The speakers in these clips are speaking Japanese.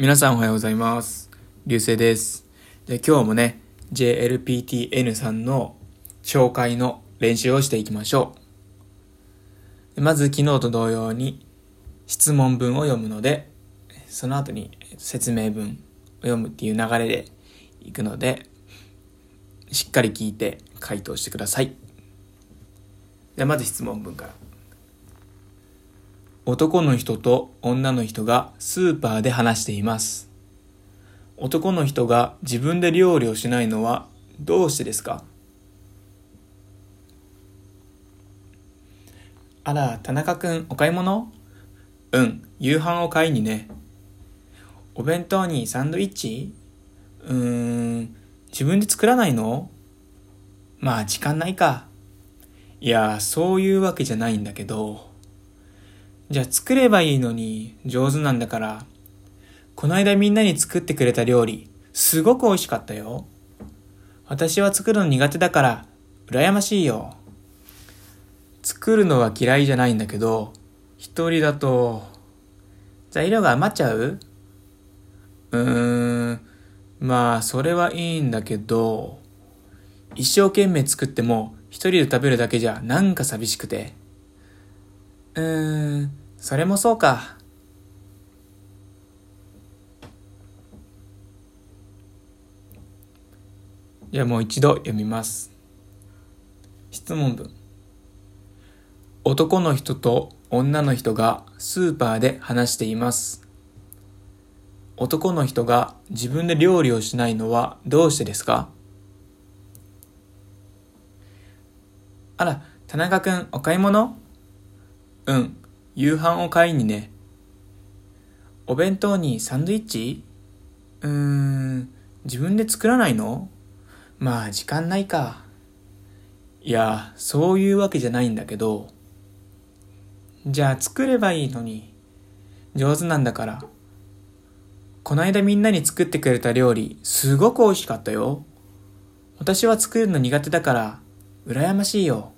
皆さんおはようございます。流星です。で今日もね、JLPTN さんの紹介の練習をしていきましょう。まず昨日と同様に質問文を読むので、その後に説明文を読むっていう流れでいくので、しっかり聞いて回答してください。ではまず質問文から。男の人と女の人がスーパーで話しています。男の人が自分で料理をしないのはどうしてですか？あら、田中くんお買い物？うん、夕飯を買いにね。お弁当にサンドイッチ？うーん、自分で作らないの？まあ時間ないか。いや、そういうわけじゃないんだけど。じゃあ作ればいいのに上手なんだから。この間みんなに作ってくれた料理、すごく美味しかったよ。私は作るの苦手だから、羨ましいよ。作るのは嫌いじゃないんだけど、一人だと、材料が余っちゃう？うーん、まあ、それはいいんだけど、一生懸命作っても一人で食べるだけじゃなんか寂しくて。うーん、それもそうか。じゃあもう一度読みます。質問文。男の人と女の人がスーパーで話しています。男の人が自分で料理をしないのはどうしてですか？あら、田中くんお買い物？うん、夕飯を買いにね。お弁当にサンドイッチ？うーん、自分で作らないの？まあ時間ないか。いや、そういうわけじゃないんだけど。じゃあ作ればいいのに。上手なんだから。こないだみんなに作ってくれた料理、すごく美味しかったよ。私は作るの苦手だから、羨ましいよ。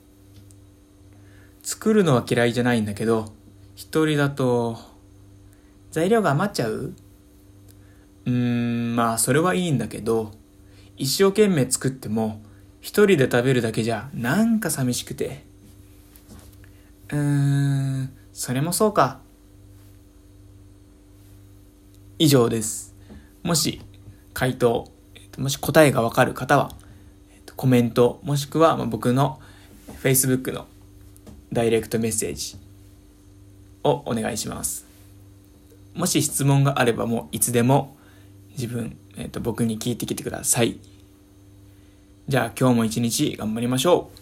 作るのは嫌いじゃないんだけど、一人だと、材料が余っちゃう？うーん、まあそれはいいんだけど、一生懸命作っても、一人で食べるだけじゃなんか寂しくて。うーん、それもそうか。以上です。もし回答、もし答えがわかる方は、コメント、もしくは僕の Facebook のダイレクトメッセージをお願いします。もし質問があればもういつでも自分、えっと僕に聞いてきてください。じゃあ今日も一日頑張りましょう。